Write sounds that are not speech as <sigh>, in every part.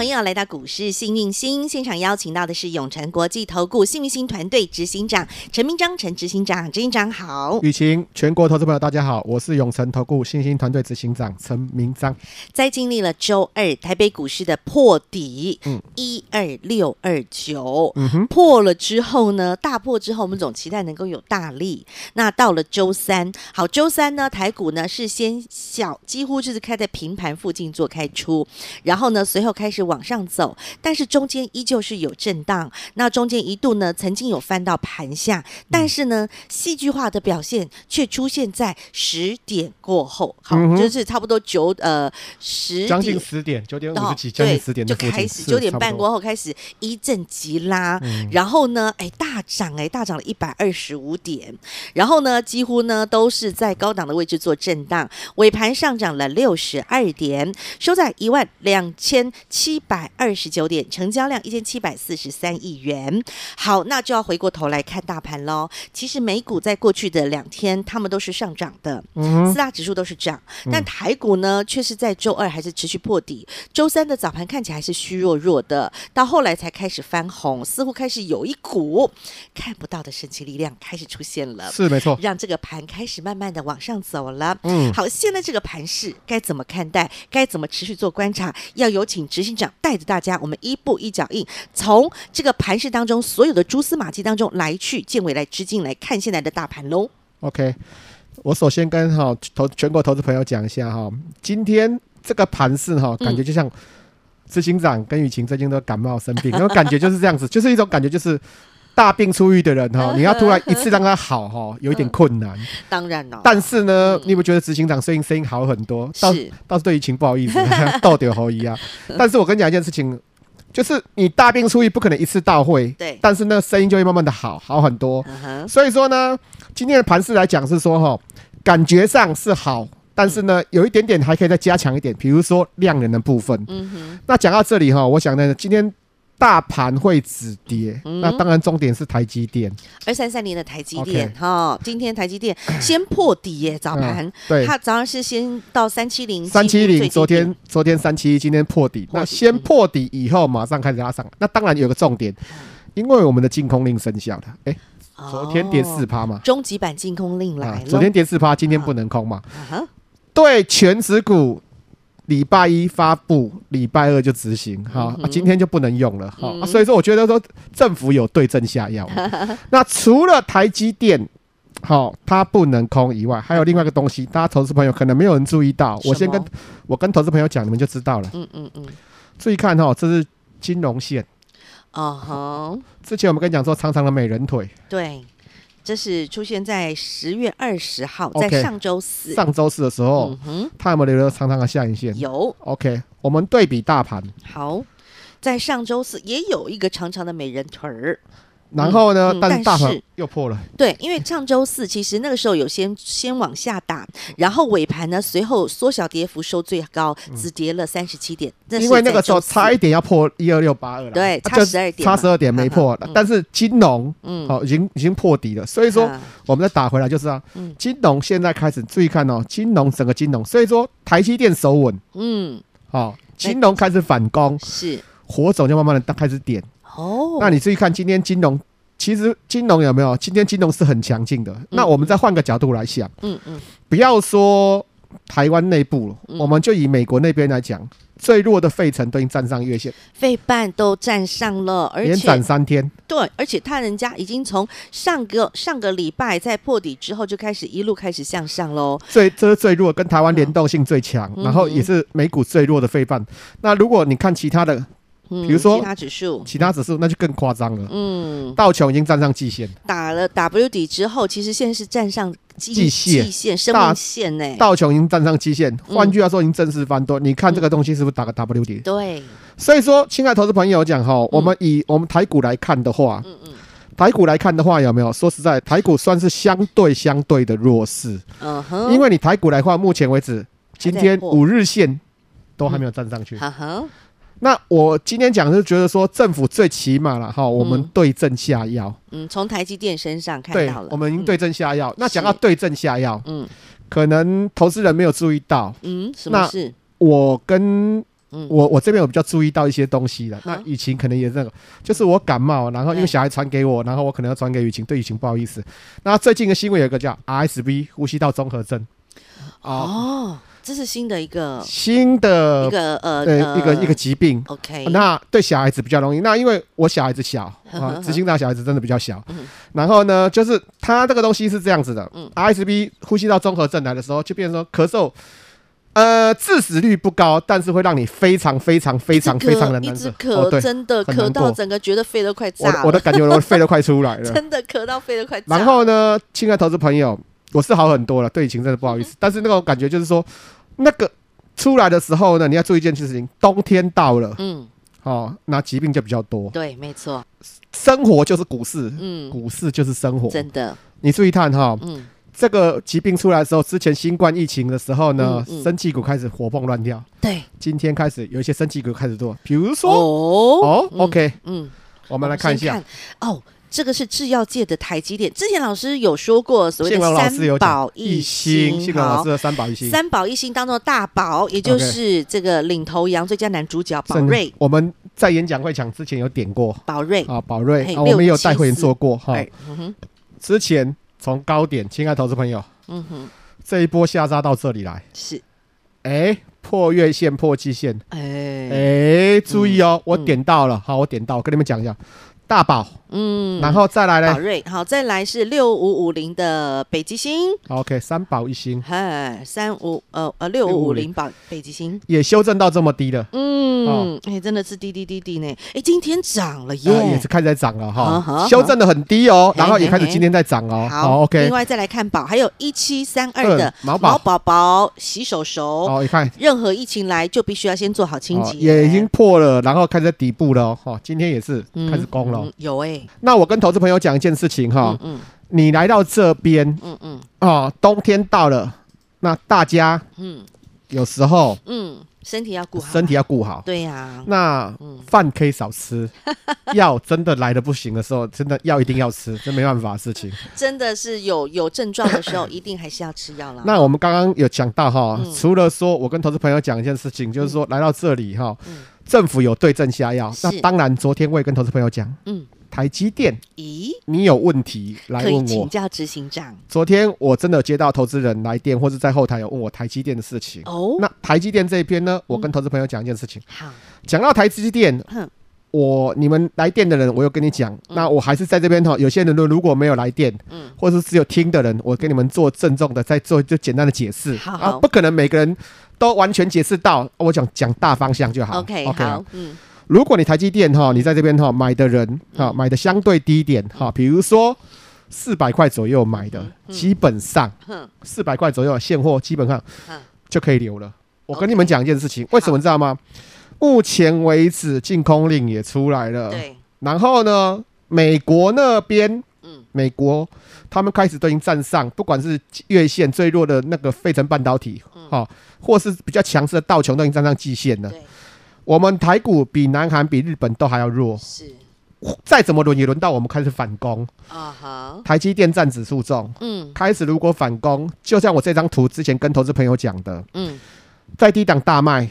朋友来到股市幸运星现场，邀请到的是永诚国际投顾幸运星团队执行长陈明章，陈执行长，执行长好。雨晴，全国投资朋友大家好，我是永诚投顾幸运星团队执行长陈明章。在经历了周二台北股市的破底，嗯，一二六二九，嗯哼，破了之后呢，大破之后，我们总期待能够有大利。那到了周三，好，周三呢，台股呢是先小，几乎就是开在平盘附近做开出，然后呢，随后开始。往上走，但是中间依旧是有震荡。那中间一度呢，曾经有翻到盘下，但是呢，戏剧化的表现却出现在十点过后。好，嗯、就是差不多九呃十将近十点九点五十几，将近十点就开始九点半过后开始一阵急拉，嗯、然后呢，哎大涨哎大涨了一百二十五点，然后呢，几乎呢都是在高档的位置做震荡，尾盘上涨了六十二点，收在一万两千七。一百二十九点，成交量一千七百四十三亿元。好，那就要回过头来看大盘喽。其实美股在过去的两天，他们都是上涨的，嗯、四大指数都是涨。但台股呢，却是在周二还是持续破底。周三的早盘看起来是虚弱弱的，到后来才开始翻红，似乎开始有一股看不到的神奇力量开始出现了。是没错，让这个盘开始慢慢的往上走了。嗯，好，现在这个盘势该怎么看待？该怎么持续做观察？要有请执行长。带着大家，我们一步一脚印，从这个盘市当中所有的蛛丝马迹当中来去见未来知进来看现在的大盘喽。OK，我首先跟哈投全国投资朋友讲一下哈，今天这个盘市哈，感觉就像执行长跟雨晴最近都感冒生病，那种感觉就是这样子，<laughs> 就是一种感觉就是。大病初愈的人哈，你要突然一次让他好哈，有一点困难。当然了，但是呢，你有没有觉得执行长声音声音好很多？是，倒是对于情不好意思，<laughs> 逗点好一啊。但是我跟你讲一件事情，就是你大病初愈不可能一次到会，对。但是呢，声音就会慢慢的好好很多。所以说呢，今天的盘势来讲是说哈，感觉上是好，但是呢，有一点点还可以再加强一点，比如说量能的部分。嗯哼。那讲到这里哈，我想呢，今天。大盘会止跌，嗯、那当然重点是台积电，二三三年的台积电哈今天台积电先破底耶，早盘、嗯，对，它早上是先到三七零，三七零，昨天昨天三七一，今天破底，那先破底以后马上开始拉上，那当然有个重点，因为我们的禁空令生效了，哎、欸，昨天跌四趴嘛，终极版禁空令来了、啊，昨天跌四趴，今天不能空嘛，对，全指股。礼拜一发布，礼拜二就执行，哈、嗯啊，今天就不能用了，哈、嗯啊，所以说我觉得说政府有对症下药。<laughs> 那除了台积电，好、哦，它不能空以外，还有另外一个东西，大家投资朋友可能没有人注意到，我先跟我跟投资朋友讲，你们就知道了。嗯嗯嗯，注意看哈、哦，这是金融线。哦吼，之前我们跟你讲说长长的美人腿。对。这是出现在十月二十号在上周四。上周四的时候，嗯、哼它有没有留了长长的下影线？有。OK，我们对比大盘。好，在上周四也有一个长长的美人腿儿。然后呢？但是大盘又破了。对，因为上周四其实那个时候有先先往下打，然后尾盘呢随后缩小跌幅收最高，只跌了三十七点。因为那个时候差一点要破一二六八二了。对，差十二点，差十二点没破。但是金融，嗯，好，已经已经破底了。所以说，我们再打回来就是啊，金融现在开始注意看哦，金融整个金融，所以说台积电守稳，嗯，好，金融开始反攻，是火种就慢慢的开始点。哦，那你注意看，今天金融其实金融有没有？今天金融是很强劲的。嗯、那我们再换个角度来想，嗯嗯，嗯不要说台湾内部，嗯、我们就以美国那边来讲，最弱的费城都已经站上月线，费半都站上了，而且连涨三天。对，而且他人家已经从上个上个礼拜在破底之后就开始一路开始向上喽。最这是最弱，跟台湾联动性最强，嗯、然后也是美股最弱的费半。那如果你看其他的。比如说其他指数，其他指数那就更夸张了。嗯，道琼已经站上季线，打了 W 底之后，其实现在是站上季线、季线、生命线呢。道琼已经站上季线，换句话说，已经正式翻多。你看这个东西是不是打个 W 底？对。所以说，亲爱的投资朋友讲哈，我们以我们台股来看的话，嗯嗯，台股来看的话，有没有？说实在，台股算是相对相对的弱势。嗯哼，因为你台股来看，目前为止，今天五日线都还没有站上去。那我今天讲是觉得说，政府最起码了哈，我们对症下药。嗯，从台积电身上看到了，我们已经对症下药。那讲到对症下药，嗯，可能投资人没有注意到。嗯，什么事？我跟嗯，我我这边有比较注意到一些东西了，那雨晴可能也是那个，就是我感冒，然后因为小孩传给我，然后我可能要传给雨晴，对雨晴不好意思。那最近的新闻有一个叫 RSV 呼吸道综合症，哦，这是新的一个新的一个呃对一个一个疾病。OK，那对小孩子比较容易，那因为我小孩子小 <laughs> 啊，执行长小孩子真的比较小，然后呢，就是他这个东西是这样子的，RSV 呼吸道综合症来的时候，就变成说咳嗽。呃，致死率不高，但是会让你非常非常非常非常的难受。一直咳，真的咳到整个觉得肺都快炸了。我的感觉，我肺都快出来了。<laughs> 真的咳到肺都快炸。然后呢，亲爱的投资朋友，我是好很多了，对疫情真的不好意思。但是那种感觉就是说，那个出来的时候呢，你要注意一件事情，冬天到了，嗯，哦，那疾病就比较多。对，没错。生活就是股市，嗯，股市就是生活，真的。你注意看哈，嗯。这个疾病出来的时候，之前新冠疫情的时候呢，嗯嗯、生技股开始活蹦乱跳。对，今天开始有一些生技股开始做，比如说哦，哦，OK，嗯，我们来看一下。哦，这个是制药界的台积电。之前老师有说过，所谓的三宝一星，谢老师的三宝一星，三宝一星当中的大宝，也就是这个领头羊最佳男主角宝瑞。我们在演讲会场之前有点过宝瑞啊，宝瑞，我们有带会员做过哈。之前。从高点，亲爱的投资朋友，嗯哼，这一波下杀到这里来，是，哎，破月线，破季线，哎哎，注意哦，我点到了，好，我点到，我跟你们讲一下。大宝，嗯，然后再来呢？宝瑞，好，再来是六五五零的北极星，OK，三宝一星，嗨，三五呃呃六五五零宝北极星。也修正到这么低了，嗯，哎，真的是滴滴滴滴呢，哎，今天涨了耶，也是开始在涨了哈，修正的很低哦，然后也开始今天在涨哦，好，OK，另外再来看宝，还有一七三二的毛宝。宝宝洗手手，哦，你看，任何疫情来就必须要先做好清洁，也已经破了，然后开始在底部了哦，今天也是开始攻了。嗯、有哎、欸，那我跟投资朋友讲一件事情哈，嗯嗯，你来到这边，嗯嗯，哦，冬天到了，那大家，嗯，有时候，嗯，身体要顾好，身体要顾好，对呀、啊，那饭可以少吃，<laughs> 药真的来的不行的时候，真的药一定要吃，这没办法的事情，真的是有有症状的时候，一定还是要吃药了。那我们刚刚有讲到哈，嗯、除了说我跟投资朋友讲一件事情，就是说来到这里哈，嗯。政府有对症下药，那当然，昨天我也跟投资朋友讲，嗯，台积电，咦，你有问题来问我，请教执行长。昨天我真的接到投资人来电，或者在后台有问我台积电的事情。哦，那台积电这一边呢，我跟投资朋友讲一件事情。好，讲到台积电，我你们来电的人，我有跟你讲，那我还是在这边哈。有些人如果没有来电，嗯，或者是只有听的人，我跟你们做郑重的再做就简单的解释。好，啊，不可能每个人。都完全解释到，我讲讲大方向就好。OK，好，嗯，如果你台积电哈，你在这边哈买的人哈买的相对低一点哈，比如说四百块左右买的，基本上四百块左右现货基本上就可以留了。我跟你们讲一件事情，为什么你知道吗？目前为止净空令也出来了，对。然后呢，美国那边，嗯，美国他们开始都已经站上，不管是月线最弱的那个费城半导体，哈。或是比较强势的道琼都已经站上季线了。对我们台股比南韩、比日本都还要弱。是，再怎么轮也轮到我们开始反攻。啊哈、uh，huh、台积电占指数重。嗯，开始如果反攻，就像我这张图之前跟投资朋友讲的。嗯，在低档大卖。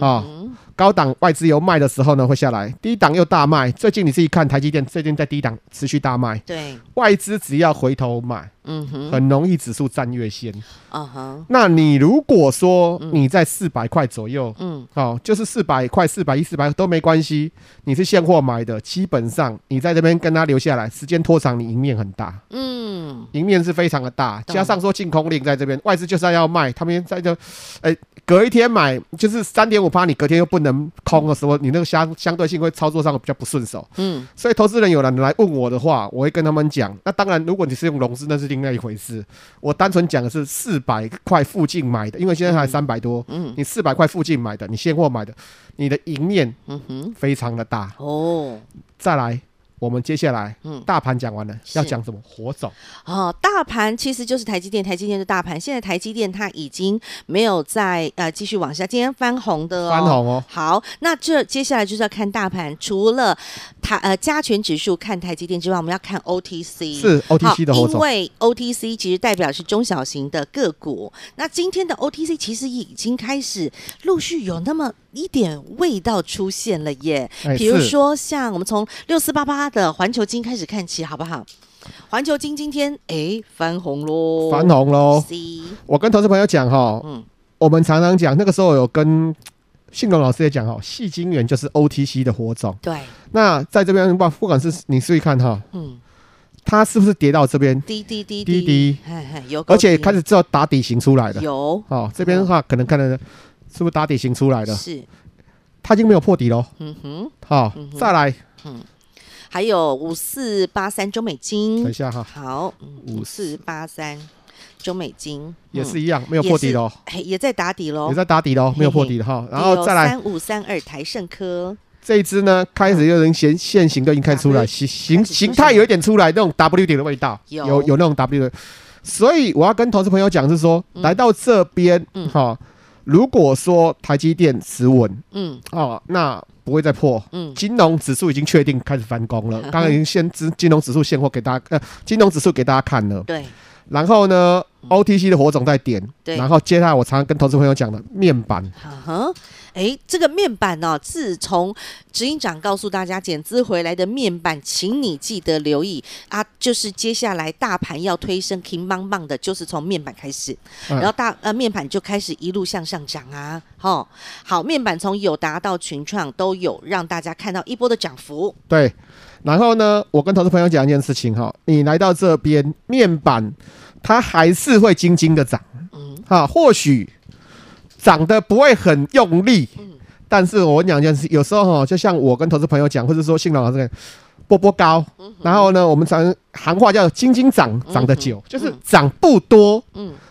啊。嗯高档外资有卖的时候呢，会下来；低档又大卖。最近你自己看台积电，最近在低档持续大卖。对，外资只要回头买，嗯哼，很容易指数站月线。啊哈，那你如果说你在四百块左右，嗯，好，就是四百块、四百一、四百都没关系。你是现货买的，基本上你在这边跟他留下来，时间拖长，你赢面很大。嗯，赢面是非常的大。加上说净空令在这边，外资就是要卖，他们在这，哎，隔一天买就是三点五趴，你隔天又不能。人空的时候，你那个相相对性会操作上比较不顺手。嗯，所以投资人有人来问我的话，我会跟他们讲。那当然，如果你是用融资，那是另外一回事。我单纯讲的是四百块附近买的，因为现在还三百多。嗯，你四百块附近买的，你现货买的，你的赢面嗯哼非常的大哦。再来。我们接下来，嗯，大盘讲完了，要讲什么？火种哦，大盘其实就是台积电，台积电的大盘。现在台积电它已经没有再呃继续往下，今天翻红的哦，翻红哦。好，那这接下来就是要看大盘，除了台呃加权指数看台积电之外，我们要看 OTC，是 OTC 的火种，因为 OTC 其实代表是中小型的个股。那今天的 OTC 其实已经开始陆续有那么一点味道出现了耶，比如说像我们从六四八八的环球金开始看起，好不好？环球金今天哎翻红喽，翻红喽。我跟投资朋友讲哈，嗯，我们常常讲那个时候有跟信龙老师也讲哈，矽晶圆就是 OTC 的火种。对，那在这边不不管是你注意看哈，嗯，它是不是跌到这边？滴滴滴滴滴，有，而且开始知道打底型出来的，有哦，这边的话可能看的。是不是打底型出来的？是，它已经没有破底喽。嗯哼，好，再来。嗯，还有五四八三中美金。等一下哈。好，五四八三中美金也是一样，没有破底喽。也在打底喽。也在打底喽，没有破底的哈。然后再来三五三二台盛科。这一支呢，开始有人线线型都已经开始出来，形形形态有一点出来，那种 W 点的味道，有有那种 W 的。所以我要跟投资朋友讲，是说来到这边，哈。如果说台积电持稳，嗯，哦，那不会再破，嗯，金融指数已经确定开始翻工了。<laughs> 刚刚已经先知金融指数现货给大家，呃，金融指数给大家看了，对。然后呢，OTC 的火种在点，对。然后接下来我常常跟投资朋友讲的面板，哈。哎，这个面板呢、哦，自从执行长告诉大家减资回来的面板，请你记得留意啊，就是接下来大盘要推升，king 棒棒的，就是从面板开始，然后大呃面板就开始一路向上涨啊，哦，好，面板从友达到群创都有让大家看到一波的涨幅。对，然后呢，我跟投资朋友讲一件事情哈，你来到这边面板，它还是会轻轻的涨，嗯，哈，或许。涨得不会很用力，但是我讲一件事，有时候哈，就像我跟投资朋友讲，或者说信老师这个波波高，然后呢，我们常行话叫“金金涨”，涨得久，就是涨不多，嗯，不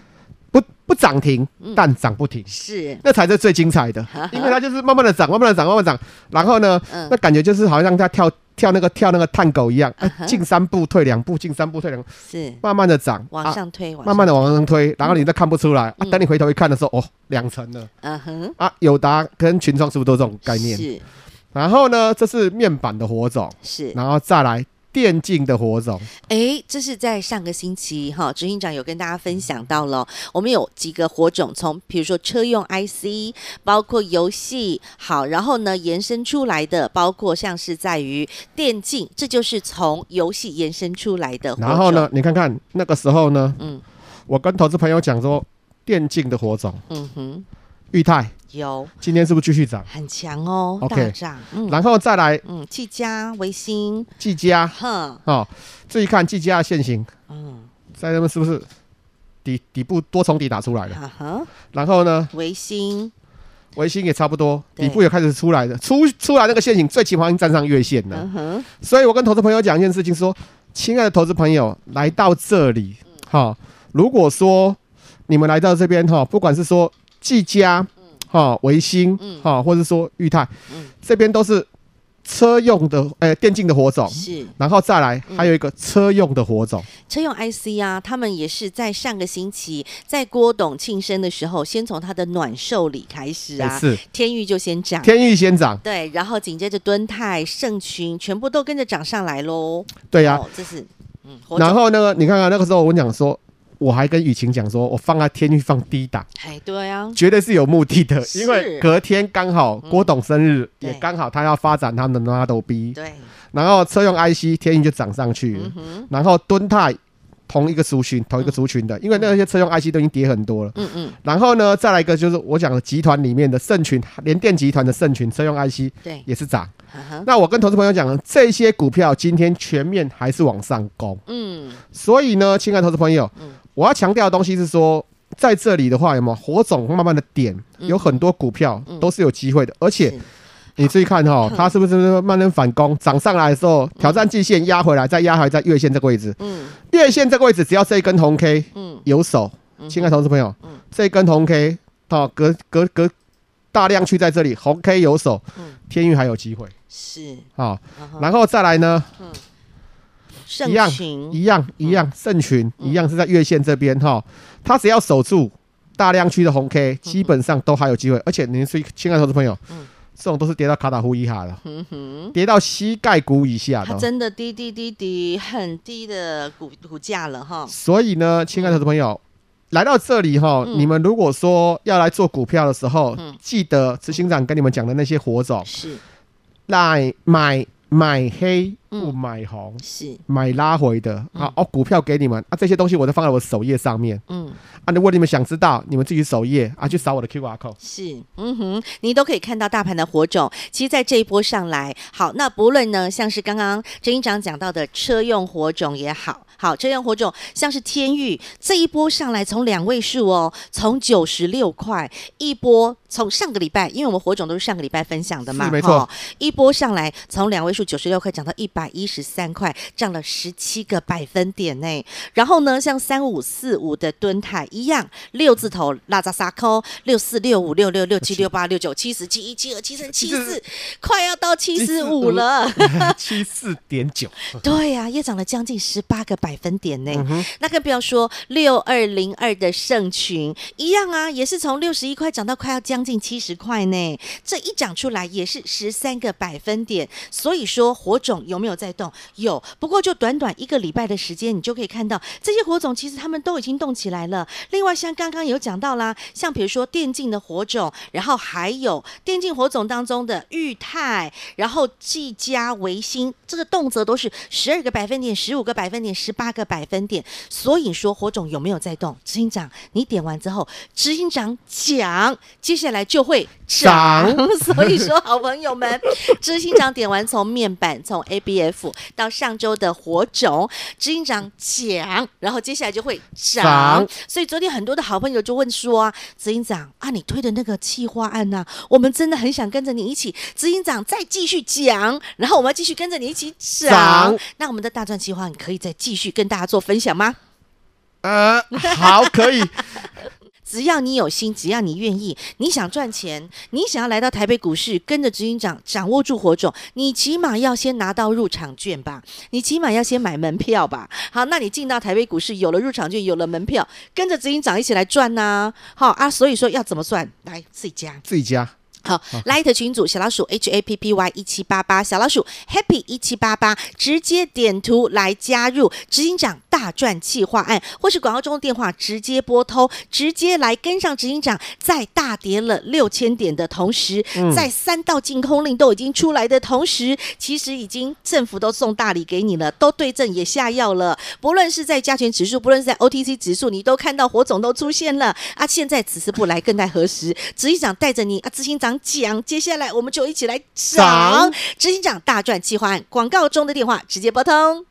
不涨停，但涨不停，是，那才是最精彩的，因为它就是慢慢的涨，慢慢的涨，慢慢涨，然后呢，那感觉就是好像它跳。跳那个跳那个探狗一样，进三步退两步，进三步退两步，是。慢慢的涨，往上推，慢慢的往上推，然后你都看不出来，等你回头一看的时候，哦，两层了，嗯哼，啊，友达跟群创是不是都这种概念？是，然后呢，这是面板的火种，是，然后再来。电竞的火种，哎，这是在上个星期哈，执行长有跟大家分享到了，我们有几个火种，从比如说车用 IC，包括游戏，好，然后呢延伸出来的，包括像是在于电竞，这就是从游戏延伸出来的。然后呢，你看看那个时候呢，嗯，我跟投资朋友讲说，电竞的火种，嗯哼，裕泰。有，今天是不是继续涨？很强哦，OK，大涨。嗯，然后再来，嗯，技嘉、维新、技嘉，哼，哦，注意看技嘉的线型，嗯，在那边是不是底底部多重底打出来了？哈哈。然后呢，维新。维新也差不多，底部也开始出来了，出出来那个线型最起码已经站上月线了。嗯哼。所以我跟投资朋友讲一件事情，说，亲爱的投资朋友，来到这里，哈，如果说你们来到这边，哈，不管是说技嘉。哈，维星，哈，或者说裕泰，嗯，这边都是车用的，呃，电竞的火种，是，然后再来还有一个车用的火种，车用 IC 啊，他们也是在上个星期在郭董庆生的时候，先从他的暖寿礼开始啊，是，天域就先涨，天域先涨，对，然后紧接着敦泰、盛群全部都跟着涨上来喽，对呀，这是，嗯，然后那个你看看那个时候我讲说。我还跟雨晴讲说，我放在天域放低档，哎，对啊，绝对是有目的的，因为隔天刚好郭董生日，也刚好他要发展他们的 Model B，对，然后车用 IC 天钰就涨上去，然后敦泰同一个族群，同一个族群的，因为那些车用 IC 都已经跌很多了，嗯嗯，然后呢，再来一个就是我讲的集团里面的盛群，联电集团的盛群车用 IC，对，也是涨，那我跟投资朋友讲了，这些股票今天全面还是往上攻，嗯，所以呢，亲爱的投资朋友，嗯。我要强调的东西是说，在这里的话，有没有火种慢慢的点？有很多股票都是有机会的，而且你注意看哈，它是不是慢慢反攻？涨上来的时候挑战季线压回来，再压回来在月线这个位置。嗯，月线这个位置只要这一根红 K，嗯，有手，亲爱的投资朋友，这一根红 K，哦，隔隔隔大量区在这里，红 K 有手，天运还有机会。是，好，然后再来呢？一样一样一样，盛群一样是在月线这边哈，它只要守住大量区的红 K，基本上都还有机会。而且您是亲爱的投资朋友，这种都是跌到卡塔夫以下的，跌到膝盖骨以下的，真的低低低低很低的股股价了哈。所以呢，亲爱的投资朋友，来到这里哈，你们如果说要来做股票的时候，记得执行长跟你们讲的那些火种是来买。买黑不买红，嗯、是买拉回的。好、嗯，哦，股票给你们啊，这些东西我都放在我首页上面。嗯，啊，如果你们想知道，你们自己首页啊，去扫我的 QR code。是，嗯哼，你都可以看到大盘的火种。其实，在这一波上来，好，那不论呢，像是刚刚郑营长讲到的车用火种也好。好，车用火种像是天域这一波上来，从两位数哦，从九十六块一波，从上个礼拜，因为我们火种都是上个礼拜分享的嘛，没错，一波上来从两位数九十六块涨到一百一十三块，涨了十七个百分点呢。然后呢，像三五四五的敦泰一样，六字头拉扎沙扣六四六五六六六七六八六九七十七一七二七三七四，快要到七十五了，<laughs> 七四点九，对呀、啊，也涨了将近十八个百。分点呢？嗯、那更不要说六二零二的盛群一样啊，也是从六十一块涨到快要将近七十块呢。这一涨出来也是十三个百分点。所以说火种有没有在动？有，不过就短短一个礼拜的时间，你就可以看到这些火种其实他们都已经动起来了。另外像刚刚有讲到啦，像比如说电竞的火种，然后还有电竞火种当中的裕泰，然后技嘉、维新，这个动辄都是十二个百分点、十五个百分点、十。八个百分点，所以说火种有没有在动？执行长，你点完之后，执行长讲，接下来就会涨。<laughs> 所以说，好朋友们，执行长点完从面板，从 ABF 到上周的火种，执行长讲，然后接下来就会涨。所以昨天很多的好朋友就问说啊，执行长啊，你推的那个企划案呢、啊，我们真的很想跟着你一起。执行长再继续讲，然后我们要继续跟着你一起涨。那我们的大赚计划你可以再继续。跟大家做分享吗？呃，好，可以。只要你有心，只要你愿意，你想赚钱，你想要来到台北股市，跟着执行长掌握住火种，你起码要先拿到入场券吧，你起码要先买门票吧。好，那你进到台北股市，有了入场券，有了门票，跟着执行长一起来赚呐、啊。好啊，所以说要怎么算？来自己加，自己加。好，Light 群组小老鼠 H A P P Y 一七八八，小老鼠 Happy 一七八八，直接点图来加入执行长大赚企划案，或是广告中的电话直接拨通，直接来跟上执行长，在大跌了六千点的同时，嗯、在三道禁空令都已经出来的同时，其实已经政府都送大礼给你了，都对症也下药了。不论是在加权指数，不论是在 O T C 指数，你都看到火种都出现了啊！现在此时不来，更待何时？执行长带着你啊，执行长。讲，接下来我们就一起来涨。执行长大赚计划案，广告中的电话直接拨通。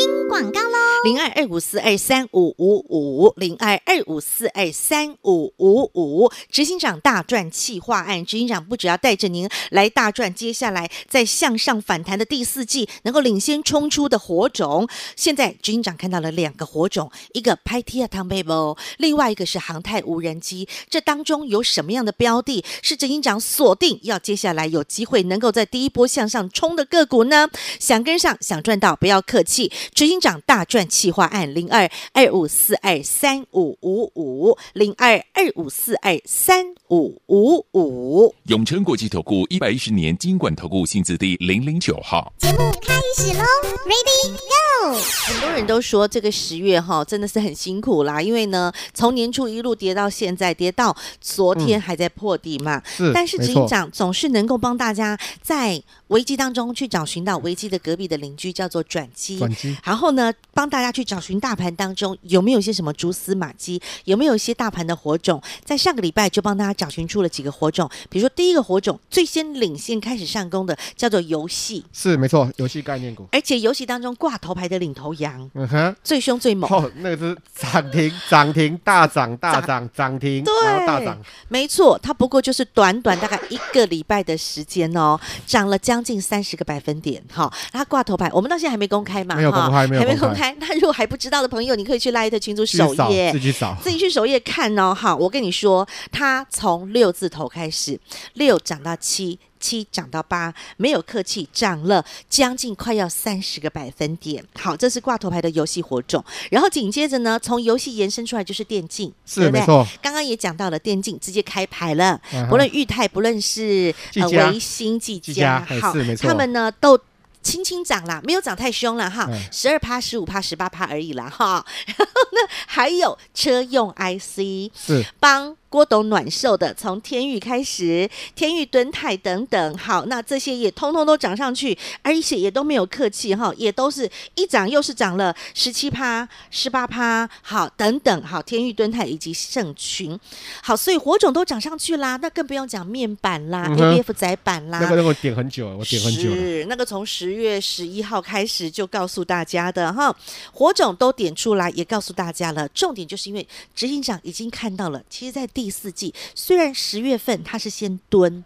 听广告喽。零二二五四二三五五五，零二二五四二三五五五，执行长大赚企划案，执行长不只要带着您来大赚，接下来在向上反弹的第四季能够领先冲出的火种。现在执行长看到了两个火种，一个拍 T 啊汤贝波，另外一个是航太无人机。这当中有什么样的标的，是执行长锁定要接下来有机会能够在第一波向上冲的个股呢？想跟上，想赚到，不要客气，执行长大赚。企划案零二二五四二三五五五零二二五四二三五五五。永诚国际投顾一百一十年金管投顾新字第零零九号。节目开始喽，Ready Go！很多人都说这个十月哈真的是很辛苦啦，因为呢从年初一路跌到现在，跌到昨天还在破底嘛。嗯、但是执行长总是能够帮大家在危机当中去找寻到危机的隔壁的邻居，叫做转机。转机。然后呢，帮大家去找寻大盘当中有没有一些什么蛛丝马迹，有没有一些大盘的火种。在上个礼拜就帮大家找寻出了几个火种，比如说第一个火种最先领先开始上攻的叫做游戏，是没错，游戏概念股。而且游戏当中挂头牌的的领头羊，嗯哼，最凶最猛。哦，那个是涨停，<laughs> 涨停，大涨，大涨，涨停，对，然后大涨。没错，它不过就是短短大概一个礼拜的时间哦，涨了将近三十个百分点。哈，它挂头牌，我们到现在还没公开嘛？没有公开，没有公开。还没公开。那如果还不知道的朋友，你可以去 LINE 群组首页，自己扫，自己去首页看哦。哈，我跟你说，它从六字头开始，六涨到七。七涨到八，没有客气，涨了将近快要三十个百分点。好，这是挂头牌的游戏火种。然后紧接着呢，从游戏延伸出来就是电竞，是对对没错。刚刚也讲到了电竞直接开牌了，啊、不论裕泰，不论是呃维新、技嘉，好，他们呢都轻轻涨啦，没有涨太凶了哈，十二趴、十五趴、十八趴而已啦哈。<laughs> 然后呢，还有车用 IC 是帮。郭董暖寿的，从天域开始，天域、敦泰等等，好，那这些也通通都涨上去，而且也都没有客气哈，也都是一涨又是涨了十七趴、十八趴，好，等等，好，天域、敦泰以及盛群，好，所以火种都涨上去啦，那更不用讲面板啦、嗯、，ABF 载板啦，那个那个点很久，我点很久，是那个从十月十一号开始就告诉大家的哈，火种都点出来，也告诉大家了，重点就是因为执行长已经看到了，其实，在第四季虽然十月份他是先蹲，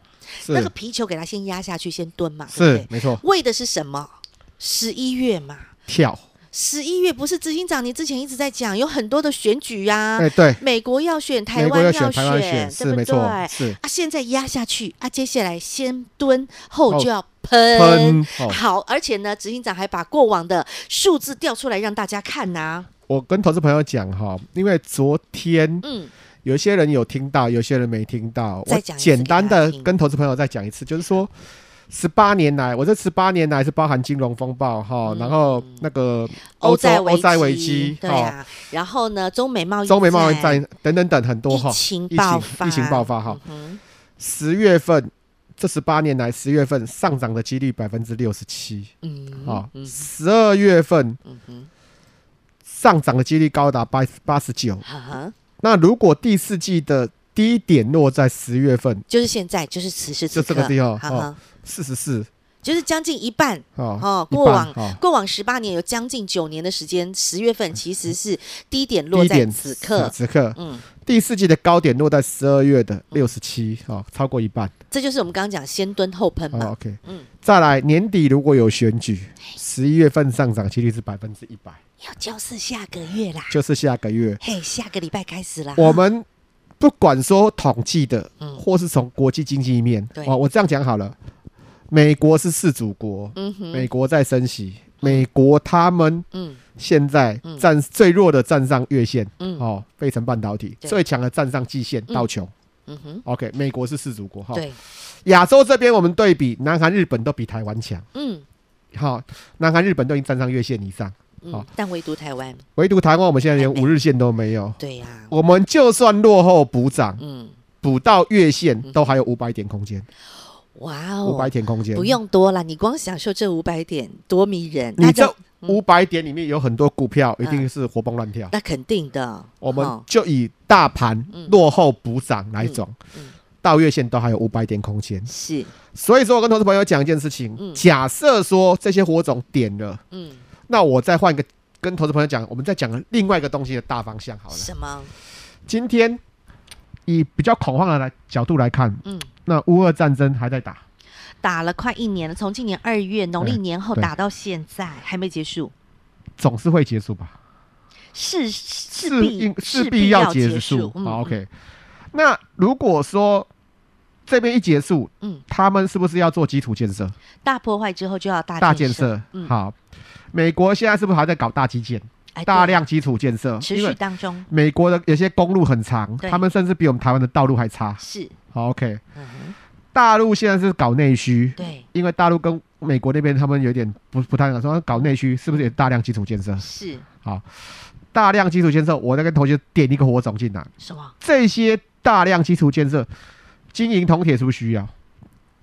那个皮球给他先压下去，先蹲嘛，对是没错。为的是什么？十一月嘛，跳。十一月不是执行长，你之前一直在讲有很多的选举呀、啊，哎、欸、对，美国要选，台湾要选，对不对？是没错，是啊，现在压下去啊，接下来先蹲后就要喷，哦、好，而且呢，执行长还把过往的数字调出来让大家看呐、啊。我跟投资朋友讲哈，因为昨天嗯。有些人有听到，有些人没听到。我简单的跟投资朋友再讲一次，就是说，十八年来，我这十八年来是包含金融风暴哈、嗯，然后那个欧洲欧债危机，对啊，然后呢，中美贸易中美贸易战等等等很多哈，疫情爆发，疫情爆发哈。十、嗯、月份这十八年来，十月份上涨的几率百分之六十七，嗯，好，十二月份，嗯哼，上涨的几率高达八八十九，那如果第四季的低点落在十月份，就是现在，就是此时此刻，就这个地方，哦，四十四，就是将近一半哦，哦。过往，哦，过往十八年有将近九年的时间，十月份 <laughs> 其实是低点落在此刻，此刻，嗯，第四季的高点落在十二月的六十七，哦，超过一半。这就是我们刚刚讲先蹲后喷嘛，哦，OK，嗯，再来年底如果有选举，十一月份上涨几率是百分之一百。就是下个月啦，就是下个月，嘿，下个礼拜开始啦。我们不管说统计的，嗯，或是从国际经济面，对，哦，我这样讲好了。美国是四祖国，嗯哼，美国在升息，美国他们，嗯，现在站最弱的站上月线，嗯，哦，费城半导体最强的站上季线，道琼，嗯哼，OK，美国是四祖国，哈，对，亚洲这边我们对比，南韩、日本都比台湾强，嗯，好，南韩、日本都已经站上月线以上。嗯，但唯独台湾，唯独台湾，我们现在连五日线都没有。对呀，我们就算落后补涨，嗯，补到月线都还有五百点空间。哇哦，五百点空间，不用多了，你光享受这五百点多迷人。你这五百点里面有很多股票，一定是活蹦乱跳。那肯定的。我们就以大盘落后补涨来讲，到月线都还有五百点空间。是，所以说我跟投资朋友讲一件事情，假设说这些火种点了，嗯。那我再换一个跟投资朋友讲，我们再讲另外一个东西的大方向好了。什么？今天以比较恐慌的来角度来看，嗯，那乌俄战争还在打，打了快一年了，从今年二月农历年后打到现在还没结束，总是会结束吧？是势必势必要结束。好，OK。那如果说这边一结束，嗯，他们是不是要做基础建设？大破坏之后就要大大建设，嗯，好。美国现在是不是还在搞大基建？大量基础建设持续当中。美国的有些公路很长，他们甚至比我们台湾的道路还差。是，好 OK。大陆现在是搞内需，对，因为大陆跟美国那边他们有点不不太一样，说搞内需是不是也大量基础建设？是，好，大量基础建设，我在跟同学点一个火种进来。什么？这些大量基础建设，金银铜铁是不是需要？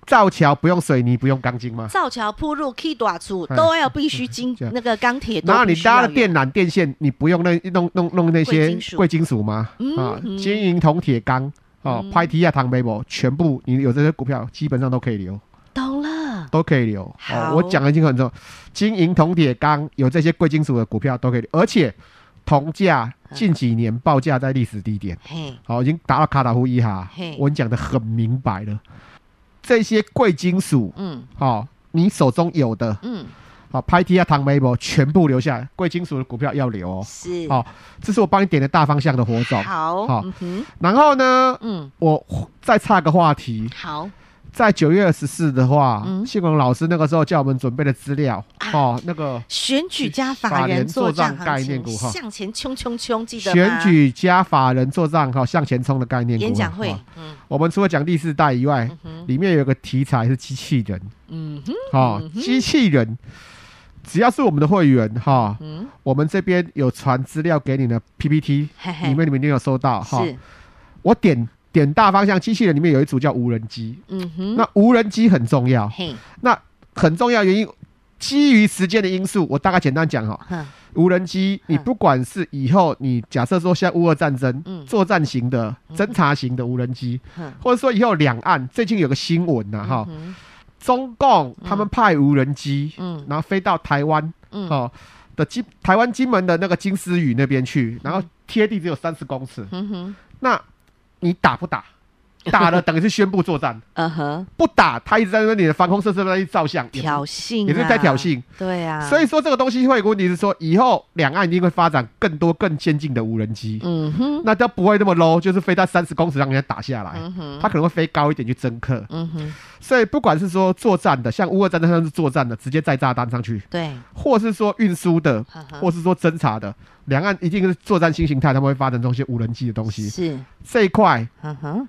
造桥不用水泥，不用钢筋吗？造桥铺路、砌大厝都要必须金那个钢铁。然后你搭了电缆、电线，你不用那弄弄弄那些贵金属吗？啊，金银铜铁钢哦，拍提亚、唐贝博，全部你有这些股票，基本上都可以留。懂了。都可以留。好，我讲的已经很重，金银铜铁钢有这些贵金属的股票都可以留，而且铜价近几年报价在历史低点，好，已经达到卡塔夫一哈。我讲的很明白了，这些贵金属，嗯，好，你手中有的，嗯。好，拍 T 啊，糖梅博全部留下来，贵金属的股票要留哦。是，好，这是我帮你点的大方向的火种。好，好，嗯、然后呢，嗯，我再插个话题。好，在九月二十四的话，嗯，信荣老师那个时候叫我们准备的资料，啊、哦，那个选举加法人做账概念股哈，向前冲冲冲，记得吗？选举加法人做账哈，向前冲的概念股。演讲会，嗯，我们除了讲第四代以外，嗯、里面有个题材是机器人，嗯哼，好、哦，机器人。只要是我们的会员哈，嗯，我们这边有传资料给你的 PPT，嘿嘿。里面你们一定有收到哈。我点点大方向，机器人里面有一组叫无人机，嗯哼，那无人机很重要，嘿，那很重要原因，基于时间的因素，我大概简单讲哈，嗯、无人机你不管是以后你假设说像乌俄战争，嗯，作战型的、侦察型的无人机，<laughs> 嗯、或者说以后两岸最近有个新闻呐哈。嗯中共他们派无人机，嗯，然后飞到台湾，嗯，哦的金台湾金门的那个金丝屿那边去，然后贴地只有三十公尺，嗯哼，那你打不打？<laughs> 打了等于是宣布作战，嗯哼，不打他一直在说你的防空设施那里照相，挑衅，也是在挑衅，对啊，所以说这个东西会有个问题是说，以后两岸一定会发展更多更先进的无人机，嗯哼，那都不会那么 low，就是飞到三十公尺让人家打下来，嗯哼，他可能会飞高一点去侦测，嗯哼，所以不管是说作战的，像乌俄战争上是作战的，直接载炸弹上去，对，或是说运输的，或是说侦察的，两岸一定是作战新形态，他们会发展这些无人机的东西，是。这一块，嗯哼。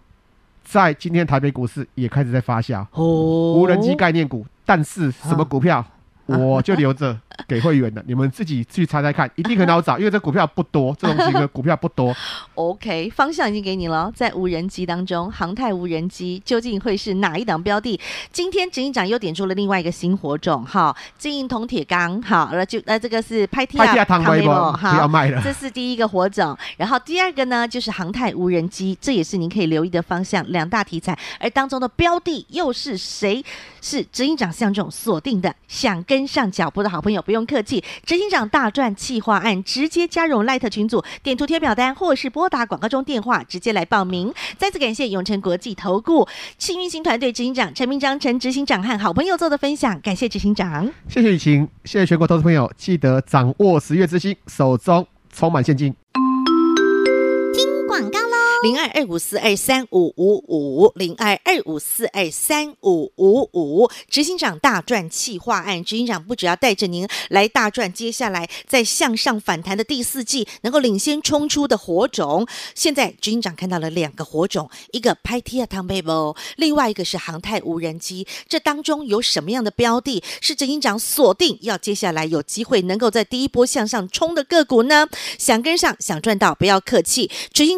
在今天台北股市也开始在发酵，哦，无人机概念股，但是什么股票？我就留着 <laughs> 给会员的，你们自己去猜猜看，<laughs> 一定很好找，因为这股票不多，这种型的股票不多。<laughs> OK，方向已经给你了，在无人机当中，航太无人机究竟会是哪一档标的？今天执行长又点出了另外一个新火种，哈，金银铜铁钢，好，那就呃这个是拍天啊，汤威博，不要卖了，这是第一个火种，然后第二个呢就是航太无人机，这也是您可以留意的方向，两大题材，而当中的标的又是谁？是执行长向这种锁定的，想跟上脚步的好朋友不用客气，执行长大赚企划案，直接加入 Light 群组，点图贴表单，或是拨打广告中电话，直接来报名。再次感谢永诚国际投顾幸运星团队执行长陈明章陈执行长和好朋友做的分享，感谢执行长，谢谢雨晴，谢谢全国投资朋友，记得掌握十月之星，手中充满现金。零二二五四二三五五五，零二二五四二三五五五，执行长大赚企划案，执行长不只要带着您来大赚，接下来在向上反弹的第四季能够领先冲出的火种。现在执行长看到了两个火种，一个拍 T 啊汤贝波，另外一个是航太无人机。这当中有什么样的标的，是执行长锁定要接下来有机会能够在第一波向上冲的个股呢？想跟上，想赚到，不要客气，执行